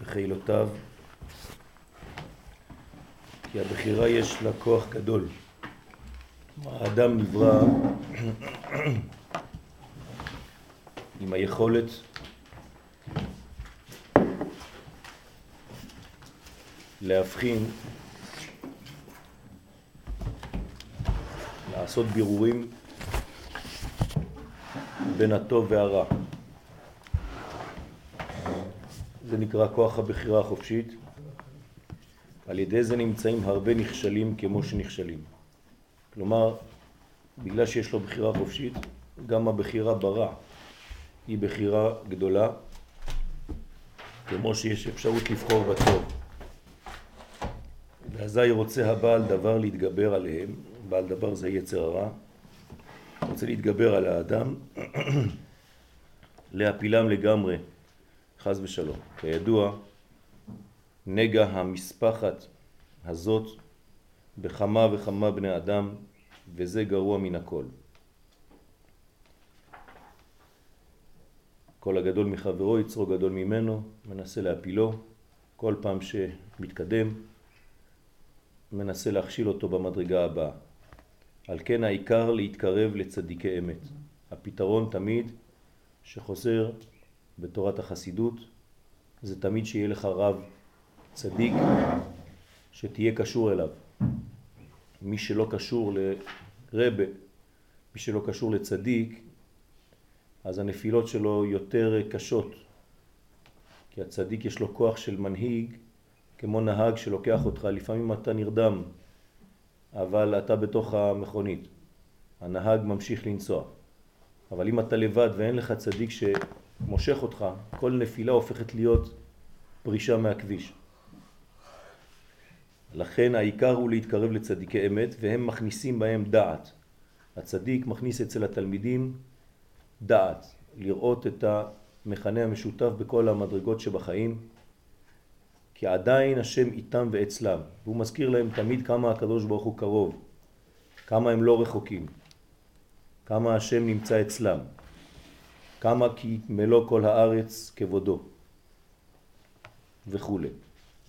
וחילותיו, כי הבחירה יש לה כוח גדול. האדם נברא עם היכולת להבחין, לעשות בירורים בין הטוב והרע. זה נקרא כוח הבחירה החופשית. על ידי זה נמצאים הרבה נכשלים כמו שנכשלים. כלומר, בגלל שיש לו בחירה חופשית, גם הבחירה ברע היא בחירה גדולה, כמו שיש אפשרות לבחור בטוב. ואזי רוצה הבעל דבר להתגבר עליהם, בעל דבר זה יצר הרע, רוצה להתגבר על האדם, להפילם לגמרי, חז ושלום. כידוע, נגע המשפחת הזאת בכמה וכמה בני אדם, וזה גרוע מן הכל. כל הגדול מחברו יצרו גדול ממנו, מנסה להפילו, כל פעם שמתקדם, מנסה להכשיל אותו במדרגה הבאה. על כן העיקר להתקרב לצדיקי אמת. הפתרון תמיד שחוזר בתורת החסידות זה תמיד שיהיה לך רב צדיק שתהיה קשור אליו. מי שלא קשור לרבה, מי שלא קשור לצדיק, אז הנפילות שלו יותר קשות. כי הצדיק יש לו כוח של מנהיג, כמו נהג שלוקח אותך, לפעמים אתה נרדם, אבל אתה בתוך המכונית. הנהג ממשיך לנסוע. אבל אם אתה לבד ואין לך צדיק שמושך אותך, כל נפילה הופכת להיות פרישה מהכביש. לכן העיקר הוא להתקרב לצדיקי אמת והם מכניסים בהם דעת. הצדיק מכניס אצל התלמידים דעת, לראות את המכנה המשותף בכל המדרגות שבחיים, כי עדיין השם איתם ואצלם, והוא מזכיר להם תמיד כמה הקדוש ברוך הוא קרוב, כמה הם לא רחוקים, כמה השם נמצא אצלם, כמה כי מלוא כל הארץ כבודו וכו'.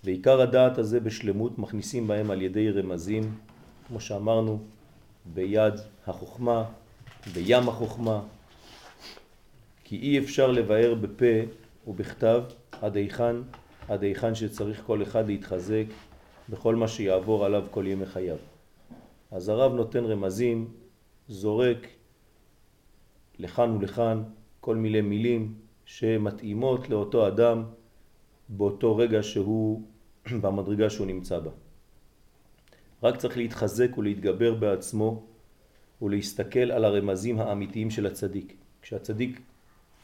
ועיקר הדעת הזה בשלמות מכניסים בהם על ידי רמזים, כמו שאמרנו, ביד החוכמה, בים החוכמה, כי אי אפשר לבאר בפה ובכתב עד היכן, עד היכן שצריך כל אחד להתחזק בכל מה שיעבור עליו כל ימי חייו. אז הרב נותן רמזים, זורק לכאן ולכאן כל מיני מילים שמתאימות לאותו אדם באותו רגע שהוא, במדרגה שהוא נמצא בה. רק צריך להתחזק ולהתגבר בעצמו ולהסתכל על הרמזים האמיתיים של הצדיק. כשהצדיק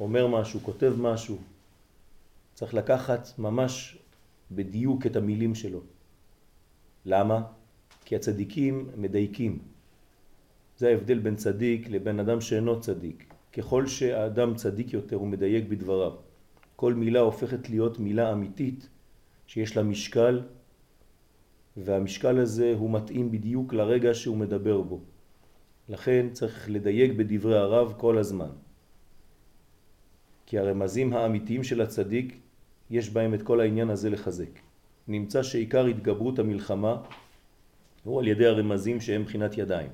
אומר משהו, כותב משהו, צריך לקחת ממש בדיוק את המילים שלו. למה? כי הצדיקים מדייקים. זה ההבדל בין צדיק לבין אדם שאינו צדיק. ככל שהאדם צדיק יותר הוא מדייק בדבריו. כל מילה הופכת להיות מילה אמיתית שיש לה משקל והמשקל הזה הוא מתאים בדיוק לרגע שהוא מדבר בו. לכן צריך לדייק בדברי הרב כל הזמן. כי הרמזים האמיתיים של הצדיק יש בהם את כל העניין הזה לחזק. נמצא שעיקר התגברות המלחמה הוא על ידי הרמזים שהם מבחינת ידיים.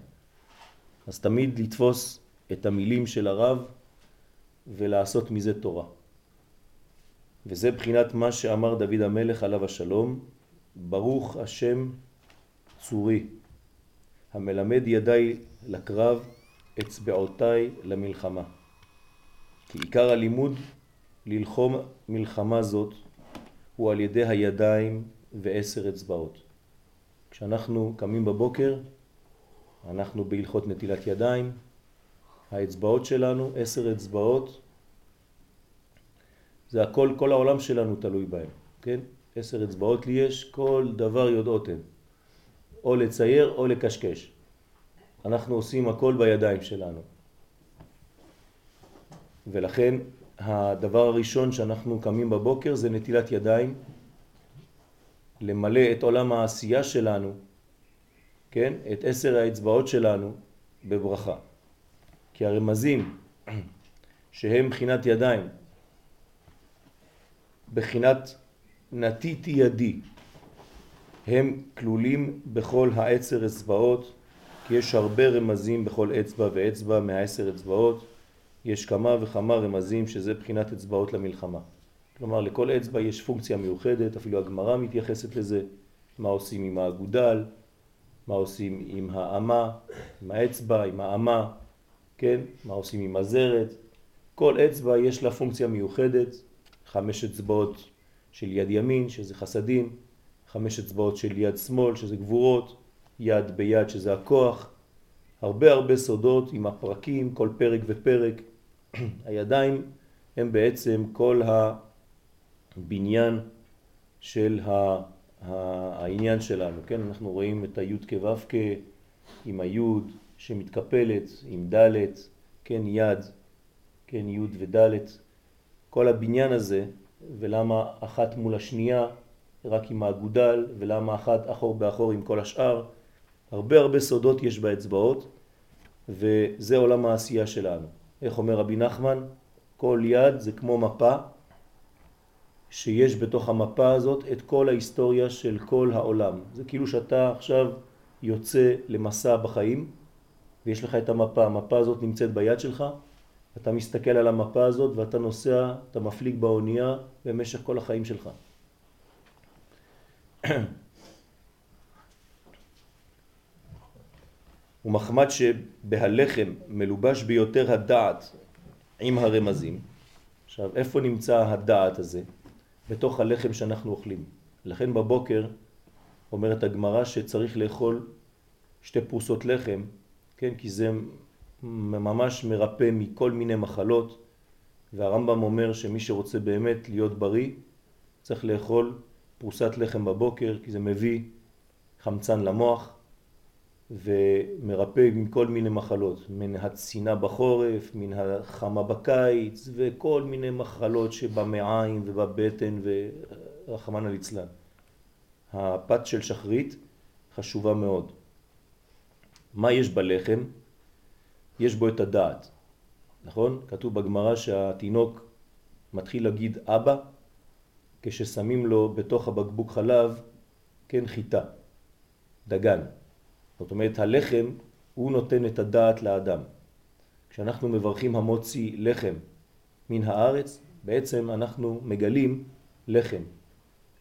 אז תמיד לתפוס את המילים של הרב ולעשות מזה תורה. וזה בחינת מה שאמר דוד המלך עליו השלום, ברוך השם צורי, המלמד ידיי לקרב, אצבעותיי למלחמה. כי עיקר הלימוד ללחום מלחמה זאת הוא על ידי הידיים ועשר אצבעות. כשאנחנו קמים בבוקר, אנחנו בהלכות נטילת ידיים, האצבעות שלנו, עשר אצבעות, זה הכל, כל העולם שלנו תלוי בהם, כן? עשר אצבעות לי יש, כל דבר יודעות הן. או לצייר או לקשקש. אנחנו עושים הכל בידיים שלנו. ולכן הדבר הראשון שאנחנו קמים בבוקר זה נטילת ידיים, למלא את עולם העשייה שלנו, כן? את עשר האצבעות שלנו בברכה. כי הרמזים שהם בחינת ידיים, בחינת נטיתי ידי. הם כלולים בכל העשר אצבעות, כי יש הרבה רמזים בכל אצבע ואצבע מהעשר אצבעות. יש כמה וכמה רמזים שזה בחינת אצבעות למלחמה. כלומר, לכל אצבע יש פונקציה מיוחדת, אפילו הגמרא מתייחסת לזה, מה עושים עם האגודל, מה עושים עם האמה, עם האצבע, עם האמה, כן? מה עושים עם הזרת. כל אצבע יש לה פונקציה מיוחדת, חמש אצבעות של יד ימין, שזה חסדים, חמש אצבעות של יד שמאל, שזה גבורות, יד ביד, שזה הכוח. הרבה הרבה סודות עם הפרקים, כל פרק ופרק. הידיים הם בעצם כל הבניין של העניין שלנו, כן? אנחנו רואים את היוד כו"ק עם היוד שמתקפלת, עם ד', כן, יד, כן, יוד וד', כל הבניין הזה, ולמה אחת מול השנייה רק עם האגודל, ולמה אחת אחור באחור עם כל השאר. הרבה הרבה סודות יש באצבעות, וזה עולם העשייה שלנו. איך אומר רבי נחמן? כל יד זה כמו מפה, שיש בתוך המפה הזאת את כל ההיסטוריה של כל העולם. זה כאילו שאתה עכשיו יוצא למסע בחיים, ויש לך את המפה, המפה הזאת נמצאת ביד שלך, אתה מסתכל על המפה הזאת ואתה נוסע, אתה מפליג באונייה במשך כל החיים שלך. ומחמד שבהלחם מלובש ביותר הדעת עם הרמזים. עכשיו, איפה נמצא הדעת הזה? בתוך הלחם שאנחנו אוכלים. לכן בבוקר אומרת הגמרא שצריך לאכול שתי פרוסות לחם, כן? כי זה ממש מרפא מכל מיני מחלות, והרמב"ם אומר שמי שרוצה באמת להיות בריא צריך לאכול פרוסת לחם בבוקר, כי זה מביא חמצן למוח ומרפא מכל מיני מחלות, מן הצינה בחורף, מן החמה בקיץ וכל מיני מחלות שבמעיים ובבטן ורחמנא ליצלן. הפת של שחרית חשובה מאוד. מה יש בלחם? יש בו את הדעת, נכון? כתוב בגמרא שהתינוק מתחיל להגיד אבא כששמים לו בתוך הבקבוק חלב, כן, חיטה, דגן. זאת אומרת, הלחם הוא נותן את הדעת לאדם. כשאנחנו מברכים המוציא לחם מן הארץ, בעצם אנחנו מגלים לחם.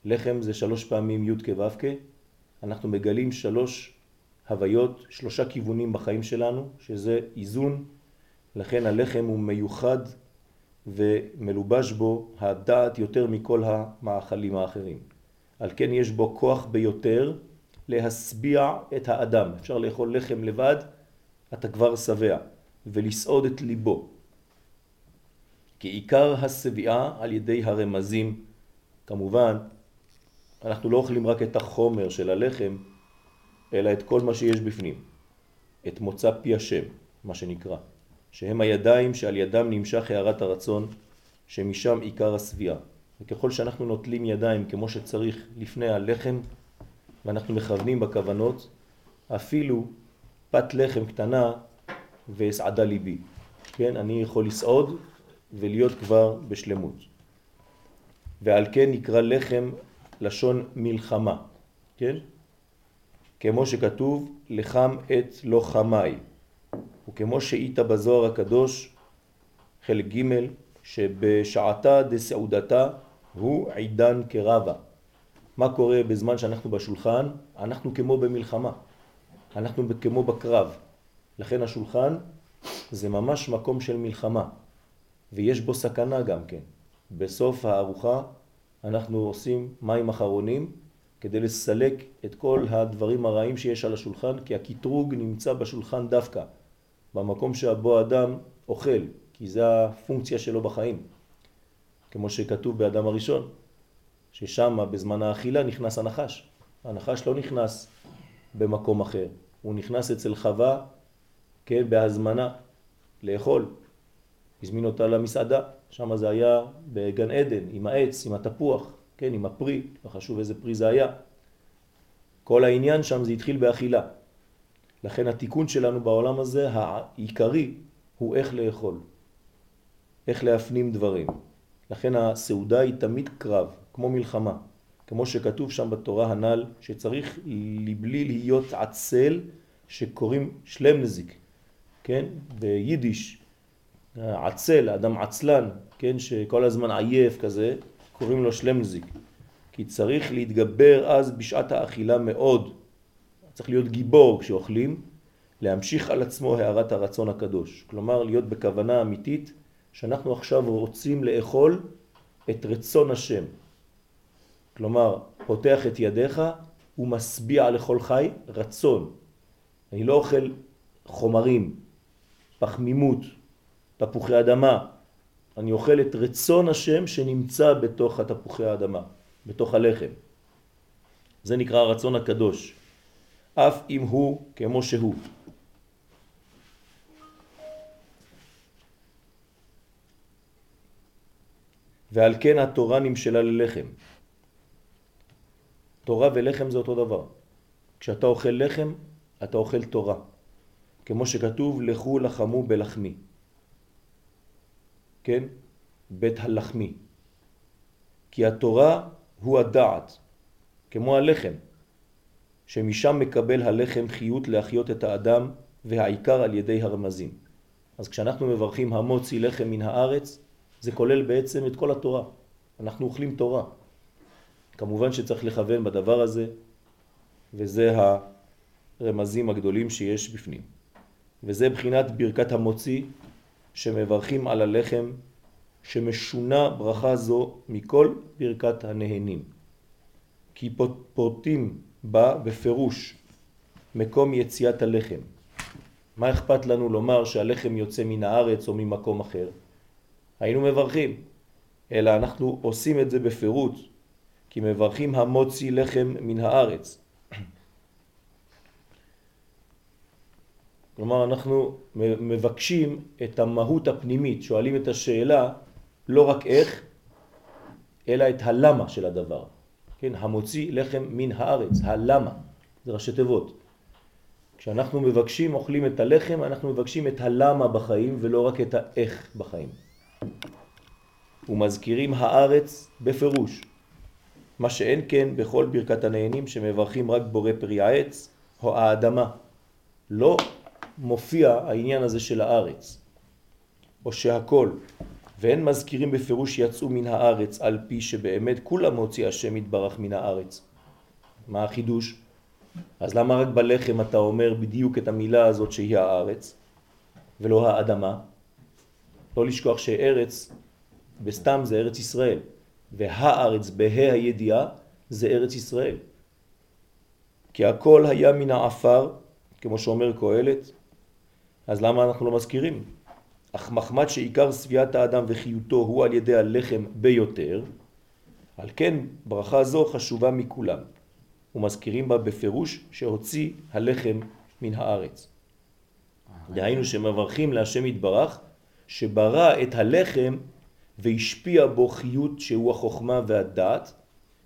לחם זה שלוש פעמים י' כו' אנחנו מגלים שלוש הוויות, שלושה כיוונים בחיים שלנו, שזה איזון, לכן הלחם הוא מיוחד ומלובש בו הדעת יותר מכל המאכלים האחרים. על כן יש בו כוח ביותר להסביע את האדם. אפשר לאכול לחם לבד, אתה כבר שבע, ולסעוד את ליבו. כי עיקר הסביעה על ידי הרמזים, כמובן, אנחנו לא אוכלים רק את החומר של הלחם, אלא את כל מה שיש בפנים. את מוצא פי השם, מה שנקרא, שהם הידיים שעל ידם נמשך הערת הרצון, שמשם עיקר הסביעה. וככל שאנחנו נוטלים ידיים כמו שצריך לפני הלחם, ואנחנו מכוונים בכוונות, אפילו פת לחם קטנה והסעדה ליבי. כן, אני יכול לסעוד ולהיות כבר בשלמות. ועל כן נקרא לחם לשון מלחמה, כן? כמו שכתוב לחם את לוחמי, וכמו שאית בזוהר הקדוש חלק ג' שבשעתה דסעודתה הוא עידן קרבה. מה קורה בזמן שאנחנו בשולחן? אנחנו כמו במלחמה, אנחנו כמו בקרב. לכן השולחן זה ממש מקום של מלחמה, ויש בו סכנה גם כן. בסוף הארוחה אנחנו עושים מים אחרונים כדי לסלק את כל הדברים הרעים שיש על השולחן, כי הקטרוג נמצא בשולחן דווקא, במקום שבו אדם אוכל, כי זה הפונקציה שלו בחיים. כמו שכתוב באדם הראשון, ששם בזמן האכילה נכנס הנחש. הנחש לא נכנס במקום אחר, הוא נכנס אצל חווה, כן, בהזמנה, לאכול. הזמין אותה למסעדה, שם זה היה בגן עדן, עם העץ, עם התפוח, כן, עם הפרי, לא חשוב איזה פרי זה היה. כל העניין שם זה התחיל באכילה. לכן התיקון שלנו בעולם הזה, העיקרי, הוא איך לאכול, איך להפנים דברים. לכן הסעודה היא תמיד קרב, כמו מלחמה. כמו שכתוב שם בתורה הנ"ל, שצריך לבלי להיות עצל שקוראים שלמנזיק, כן? ביידיש, עצל, אדם עצלן, כן? שכל הזמן עייף כזה, קוראים לו שלמנזיק. כי צריך להתגבר אז בשעת האכילה מאוד. צריך להיות גיבור כשאוכלים, להמשיך על עצמו הערת הרצון הקדוש. כלומר, להיות בכוונה אמיתית שאנחנו עכשיו רוצים לאכול את רצון השם. כלומר, פותח את ידיך ומשביע לכל חי רצון. אני לא אוכל חומרים, פחמימות, תפוחי אדמה. אני אוכל את רצון השם שנמצא בתוך התפוחי האדמה, בתוך הלחם. זה נקרא הרצון הקדוש, אף אם הוא כמו שהוא. ועל כן התורה נמשלה ללחם. תורה ולחם זה אותו דבר. כשאתה אוכל לחם, אתה אוכל תורה. כמו שכתוב, לכו לחמו בלחמי. כן? בית הלחמי. כי התורה הוא הדעת, כמו הלחם, שמשם מקבל הלחם חיות להחיות את האדם והעיקר על ידי הרמזים. אז כשאנחנו מברכים המוציא לחם מן הארץ, זה כולל בעצם את כל התורה. אנחנו אוכלים תורה. כמובן שצריך לכוון בדבר הזה, וזה הרמזים הגדולים שיש בפנים. וזה בחינת ברכת המוציא שמברכים על הלחם שמשונה ברכה זו מכל ברכת הנהנים. כי פורטים בה בפירוש מקום יציאת הלחם. מה אכפת לנו לומר שהלחם יוצא מן הארץ או ממקום אחר? היינו מברכים, אלא אנחנו עושים את זה בפירוט, כי מברכים המוציא לחם מן הארץ. כלומר אנחנו מבקשים את המהות הפנימית, שואלים את השאלה לא רק איך, אלא את הלמה של הדבר. כן, המוציא לחם מן הארץ, הלמה, זה ראשי תיבות. כשאנחנו מבקשים, אוכלים את הלחם, אנחנו מבקשים את הלמה בחיים ולא רק את האיך בחיים. ומזכירים הארץ בפירוש, מה שאין כן בכל ברכת הנהנים שמברכים רק בורא פרי העץ או האדמה. לא מופיע העניין הזה של הארץ, או שהכל, ואין מזכירים בפירוש שיצאו מן הארץ על פי שבאמת כולם מוציא השם יתברך מן הארץ. מה החידוש? אז למה רק בלחם אתה אומר בדיוק את המילה הזאת שהיא הארץ ולא האדמה? לא לשכוח שארץ בסתם זה ארץ ישראל והארץ בה' הידיעה זה ארץ ישראל. כי הכל היה מן העפר, כמו שאומר קהלת, אז למה אנחנו לא מזכירים? אך מחמד שעיקר סביעת האדם וחיותו הוא על ידי הלחם ביותר, על כן ברכה זו חשובה מכולם, ומזכירים בה בפירוש שהוציא הלחם מן הארץ. דהיינו שמברכים להשם יתברך שברא את הלחם והשפיע בו חיות שהוא החוכמה והדעת,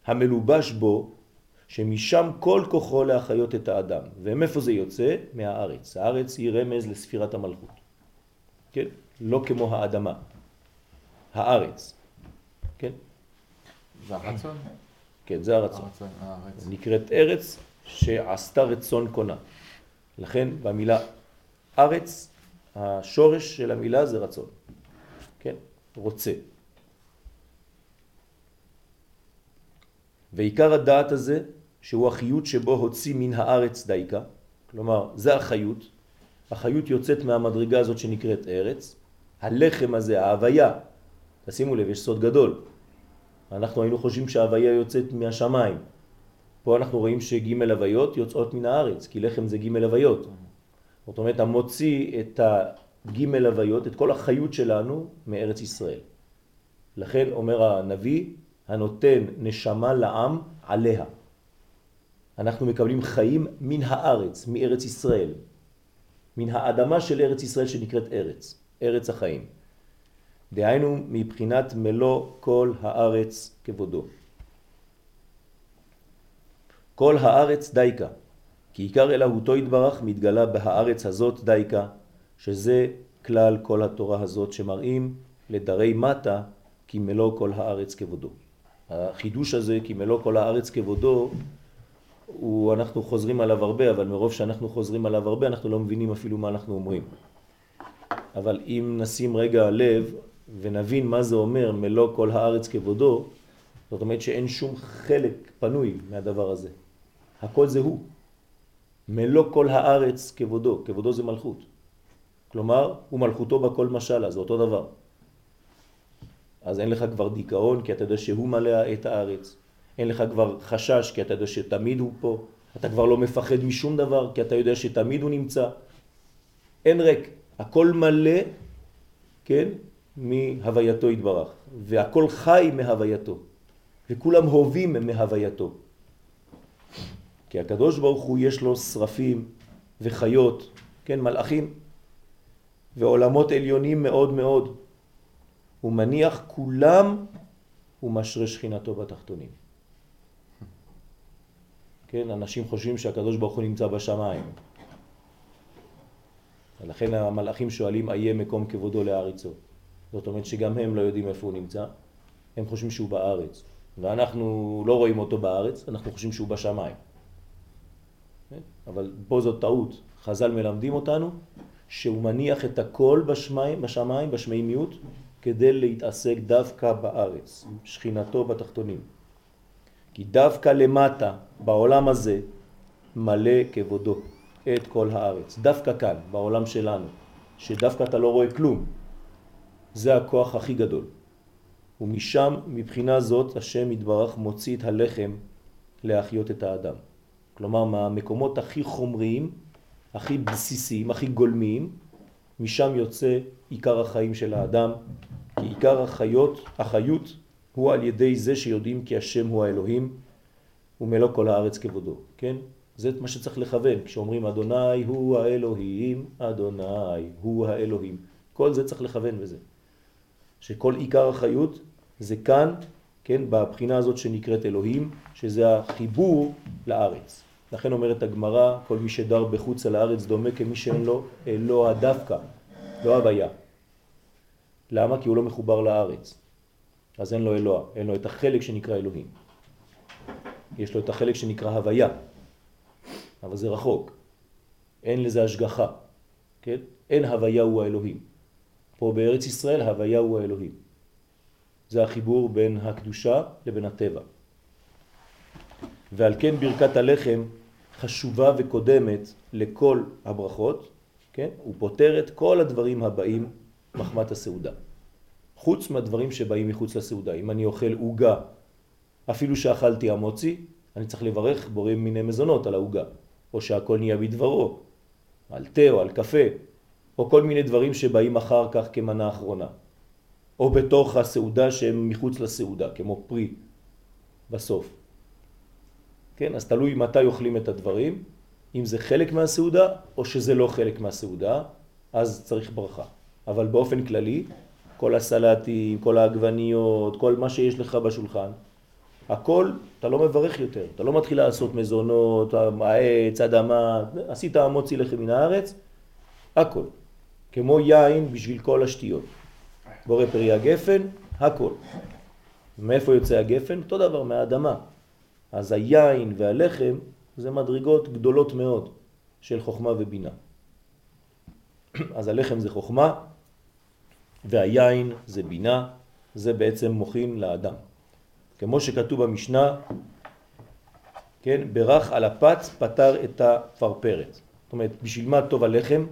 המלובש בו שמשם כל כוחו להחיות את האדם. ומאיפה זה יוצא? מהארץ. הארץ היא רמז לספירת המלכות. כן? לא כמו האדמה. הארץ. כן? זה הרצון? כן, זה הרצון. הרצון הארץ. נקראת ארץ שעשתה רצון קונה. לכן במילה ארץ, השורש של המילה זה רצון. כן? רוצה. ועיקר הדעת הזה, שהוא החיות שבו הוציא מן הארץ דייקה, כלומר, זה החיות, החיות יוצאת מהמדרגה הזאת שנקראת ארץ, הלחם הזה, ההוויה, תשימו לב, יש סוד גדול. אנחנו היינו חושבים שההוויה יוצאת מהשמיים. פה אנחנו רואים שג' הוויות יוצאות מן הארץ, כי לחם זה ג' הוויות. זאת אומרת, המוציא את הג' הוויות, את כל החיות שלנו מארץ ישראל. לכן אומר הנביא, הנותן נשמה לעם עליה. אנחנו מקבלים חיים מן הארץ, מארץ ישראל. מן האדמה של ארץ ישראל שנקראת ארץ, ארץ החיים. דהיינו מבחינת מלוא כל הארץ כבודו. כל הארץ דייקה, כי עיקר אלוהותו יתברך מתגלה בהארץ הזאת דייקה, שזה כלל כל התורה הזאת שמראים לדרי מטה כי מלוא כל הארץ כבודו. החידוש הזה, כי מלוא כל הארץ כבודו, הוא, אנחנו חוזרים עליו הרבה, אבל מרוב שאנחנו חוזרים עליו הרבה, אנחנו לא מבינים אפילו מה אנחנו אומרים. אבל אם נשים רגע לב ונבין מה זה אומר מלוא כל הארץ כבודו, זאת אומרת שאין שום חלק פנוי מהדבר הזה. הכל זה הוא. מלוא כל הארץ כבודו, כבודו זה מלכות. כלומר, הוא מלכותו בכל משלה, זה אותו דבר. אז אין לך כבר דיכאון כי אתה יודע שהוא מלא את הארץ. אין לך כבר חשש כי אתה יודע שתמיד הוא פה. אתה כבר לא מפחד משום דבר כי אתה יודע שתמיד הוא נמצא. אין ריק, הכל מלא, כן, מהווייתו התברך. והכל חי מהווייתו. וכולם הובים מהווייתו. כי הקדוש ברוך הוא יש לו שרפים וחיות, כן, מלאכים, ועולמות עליונים מאוד מאוד. הוא מניח כולם ומשרה שכינתו בתחתונים. כן, אנשים חושבים שהקדוש ברוך הוא נמצא בשמיים. ולכן המלאכים שואלים, איה מקום כבודו לארצו. זאת אומרת שגם הם לא יודעים איפה הוא נמצא, הם חושבים שהוא בארץ. ואנחנו לא רואים אותו בארץ, אנחנו חושבים שהוא בשמיים. אבל פה זאת טעות. חז"ל מלמדים אותנו שהוא מניח את הכל בשמיים, בשמיים, בשמימיות, כדי להתעסק דווקא בארץ, שכינתו בתחתונים. כי דווקא למטה, בעולם הזה, מלא כבודו את כל הארץ. דווקא כאן, בעולם שלנו, שדווקא אתה לא רואה כלום, זה הכוח הכי גדול. ומשם, מבחינה זאת, השם יתברך מוציא את הלחם להחיות את האדם. כלומר, מהמקומות הכי חומריים, הכי בסיסיים, הכי גולמיים, משם יוצא עיקר החיים של האדם, כי עיקר החיות, החיות הוא על ידי זה שיודעים כי השם הוא האלוהים ומלוא כל הארץ כבודו, כן? זה מה שצריך לכוון, כשאומרים אדוני הוא האלוהים, אדוני הוא האלוהים. כל זה צריך לכוון בזה. שכל עיקר החיות זה כאן, כן, בבחינה הזאת שנקראת אלוהים, שזה החיבור לארץ. לכן אומרת הגמרא, כל מי שדר בחוץ על הארץ דומה כמי שאין לו אלוה דווקא, לא הוויה. למה? כי הוא לא מחובר לארץ. אז אין לו אלוה, אין לו את החלק שנקרא אלוהים. יש לו את החלק שנקרא הוויה, אבל זה רחוק. אין לזה השגחה, כן? אין הוויה הוא האלוהים. פה בארץ ישראל הוויה הוא האלוהים. זה החיבור בין הקדושה לבין הטבע. ועל כן ברכת הלחם חשובה וקודמת לכל הברכות, כן? הוא פותר את כל הדברים הבאים מחמת הסעודה. חוץ מהדברים שבאים מחוץ לסעודה. אם אני אוכל עוגה, אפילו שאכלתי המוצי, אני צריך לברך בורא מיני מזונות על העוגה, או שהכל נהיה בדברו, על תה או על קפה, או כל מיני דברים שבאים אחר כך כמנה אחרונה, או בתוך הסעודה שהם מחוץ לסעודה, כמו פרי בסוף. כן, אז תלוי מתי אוכלים את הדברים, אם זה חלק מהסעודה או שזה לא חלק מהסעודה, אז צריך ברכה. אבל באופן כללי, כל הסלטים, כל העגבניות, כל מה שיש לך בשולחן, הכל, אתה לא מברך יותר, אתה לא מתחיל לעשות מזונות, העץ, אדמה, עשית המוציא לחם מן הארץ, הכל. כמו יין בשביל כל השתיות. בורא פרי הגפן, הכל. מאיפה יוצא הגפן? אותו דבר, מהאדמה. אז היין והלחם זה מדרגות גדולות מאוד של חוכמה ובינה. אז הלחם זה חוכמה, והיין זה בינה, זה בעצם מוכין לאדם. כמו שכתוב במשנה, כן, ברך על הפץ פתר את הפרפרת. זאת אומרת, בשביל מה טוב הלחם?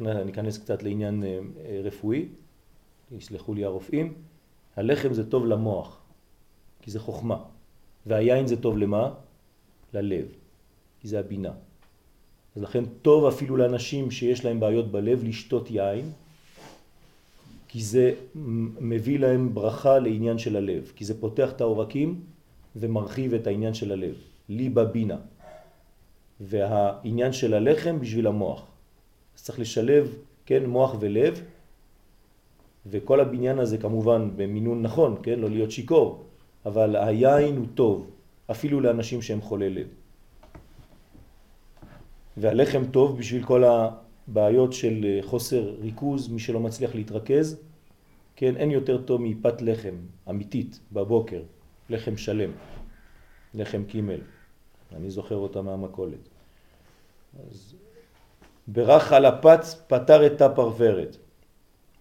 ניכנס קצת לעניין אה, רפואי, יסלחו לי הרופאים. הלחם זה טוב למוח, כי זה חוכמה. והיין זה טוב למה? ללב, כי זה הבינה. אז לכן טוב אפילו לאנשים שיש להם בעיות בלב לשתות יין, כי זה מביא להם ברכה לעניין של הלב, כי זה פותח את העורקים ומרחיב את העניין של הלב, ליבה בינה. והעניין של הלחם בשביל המוח. אז צריך לשלב, כן, מוח ולב, וכל הבניין הזה כמובן במינון נכון, כן, לא להיות שיקור, אבל היין הוא טוב, אפילו לאנשים שהם חולי לב. והלחם טוב בשביל כל הבעיות של חוסר ריכוז, מי שלא מצליח להתרכז, כן, אין יותר טוב מפת לחם אמיתית בבוקר, לחם שלם, לחם קימל. אני זוכר אותה מהמקולת. אז ברך על הפת פתר את הפרפרת.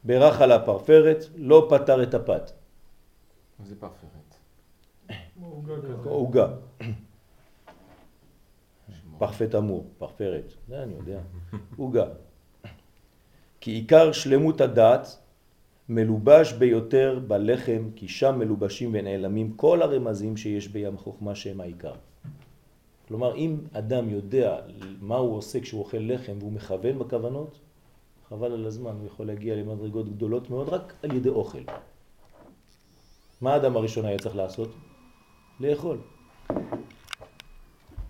ברך על הפרפרת לא פתר את הפת. מה זה פרפרת? עוגה. פרפט אמור, פרפרת, זה אני יודע, עוגה. כי עיקר שלמות הדעת מלובש ביותר בלחם, כי שם מלובשים ונעלמים כל הרמזים שיש בים החוכמה שהם העיקר. כלומר, אם אדם יודע מה הוא עושה כשהוא אוכל לחם והוא מכוון בכוונות, חבל על הזמן, הוא יכול להגיע למדרגות גדולות מאוד רק על ידי אוכל. מה האדם הראשון היה צריך לעשות? לאכול.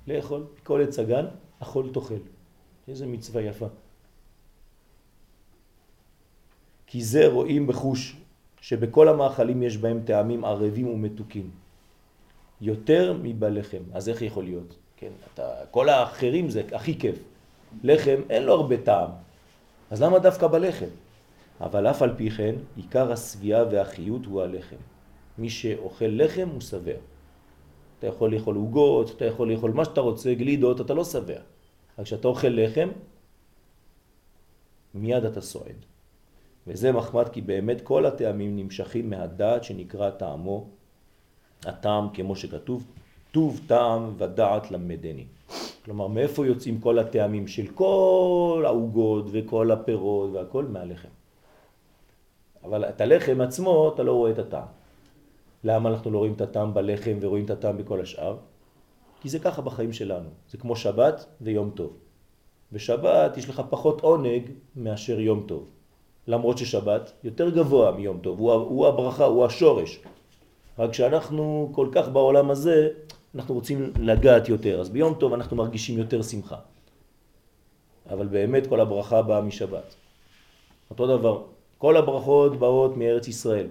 לאכול. כל עץ הגן, אכול תאכל. איזה מצווה יפה. כי זה רואים בחוש שבכל המאכלים יש בהם טעמים ערבים ומתוקים. יותר מבלחם. אז איך יכול להיות? כן, אתה, כל האחרים זה הכי כיף. לחם אין לו הרבה טעם. אז למה דווקא בלחם? אבל אף על פי כן, עיקר הסביעה והחיות הוא הלחם. מי שאוכל לחם הוא שבע. אתה יכול לאכול עוגות, אתה יכול לאכול מה שאתה רוצה, גלידות, אתה לא שבע. רק כשאתה אוכל לחם, מיד אתה סועד. וזה מחמד כי באמת כל הטעמים נמשכים מהדעת שנקרא טעמו, הטעם כמו שכתוב, טוב טעם ודעת למדני. כלומר, מאיפה יוצאים כל הטעמים של כל העוגות וכל הפירות והכל? מהלחם. אבל את הלחם עצמו אתה לא רואה את הטעם. למה אנחנו לא רואים את הטעם בלחם ורואים את הטעם בכל השאר? כי זה ככה בחיים שלנו. זה כמו שבת ויום טוב. בשבת יש לך פחות עונג מאשר יום טוב. למרות ששבת יותר גבוה מיום טוב, הוא, הוא הברכה, הוא השורש. רק שאנחנו כל כך בעולם הזה, אנחנו רוצים לגעת יותר, אז ביום טוב אנחנו מרגישים יותר שמחה. אבל באמת כל הברכה באה משבת. אותו דבר, כל הברכות באות מארץ ישראל.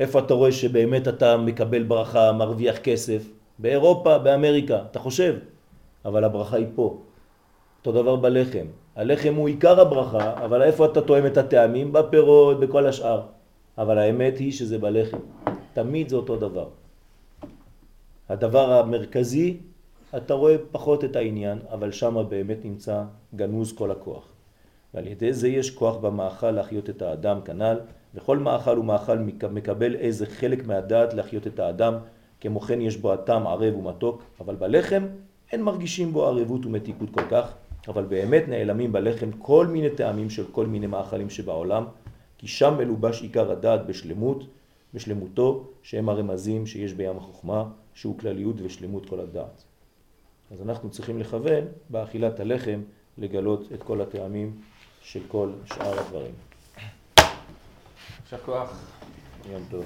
איפה אתה רואה שבאמת אתה מקבל ברכה, מרוויח כסף? באירופה, באמריקה, אתה חושב, אבל הברכה היא פה. אותו דבר בלחם. הלחם הוא עיקר הברכה, אבל איפה אתה תואם את הטעמים? בפירות, בכל השאר. אבל האמת היא שזה בלחם. תמיד זה אותו דבר. הדבר המרכזי, אתה רואה פחות את העניין, אבל שם באמת נמצא גנוז כל הכוח. ועל ידי זה יש כוח במאכל להחיות את האדם כנ"ל, וכל מאכל ומאכל מקבל איזה חלק מהדעת להחיות את האדם, כמו כן יש בו הטעם ערב ומתוק, אבל בלחם אין מרגישים בו ערבות ומתיקות כל כך, אבל באמת נעלמים בלחם כל מיני טעמים של כל מיני מאכלים שבעולם, כי שם מלובש עיקר הדעת בשלמות, בשלמותו, שהם הרמזים שיש בים החוכמה, שהוא כלליות ושלמות כל הדעת. אז אנחנו צריכים לכוון באכילת הלחם לגלות את כל הטעמים של כל שאר הדברים. יישר כוח. יום טוב.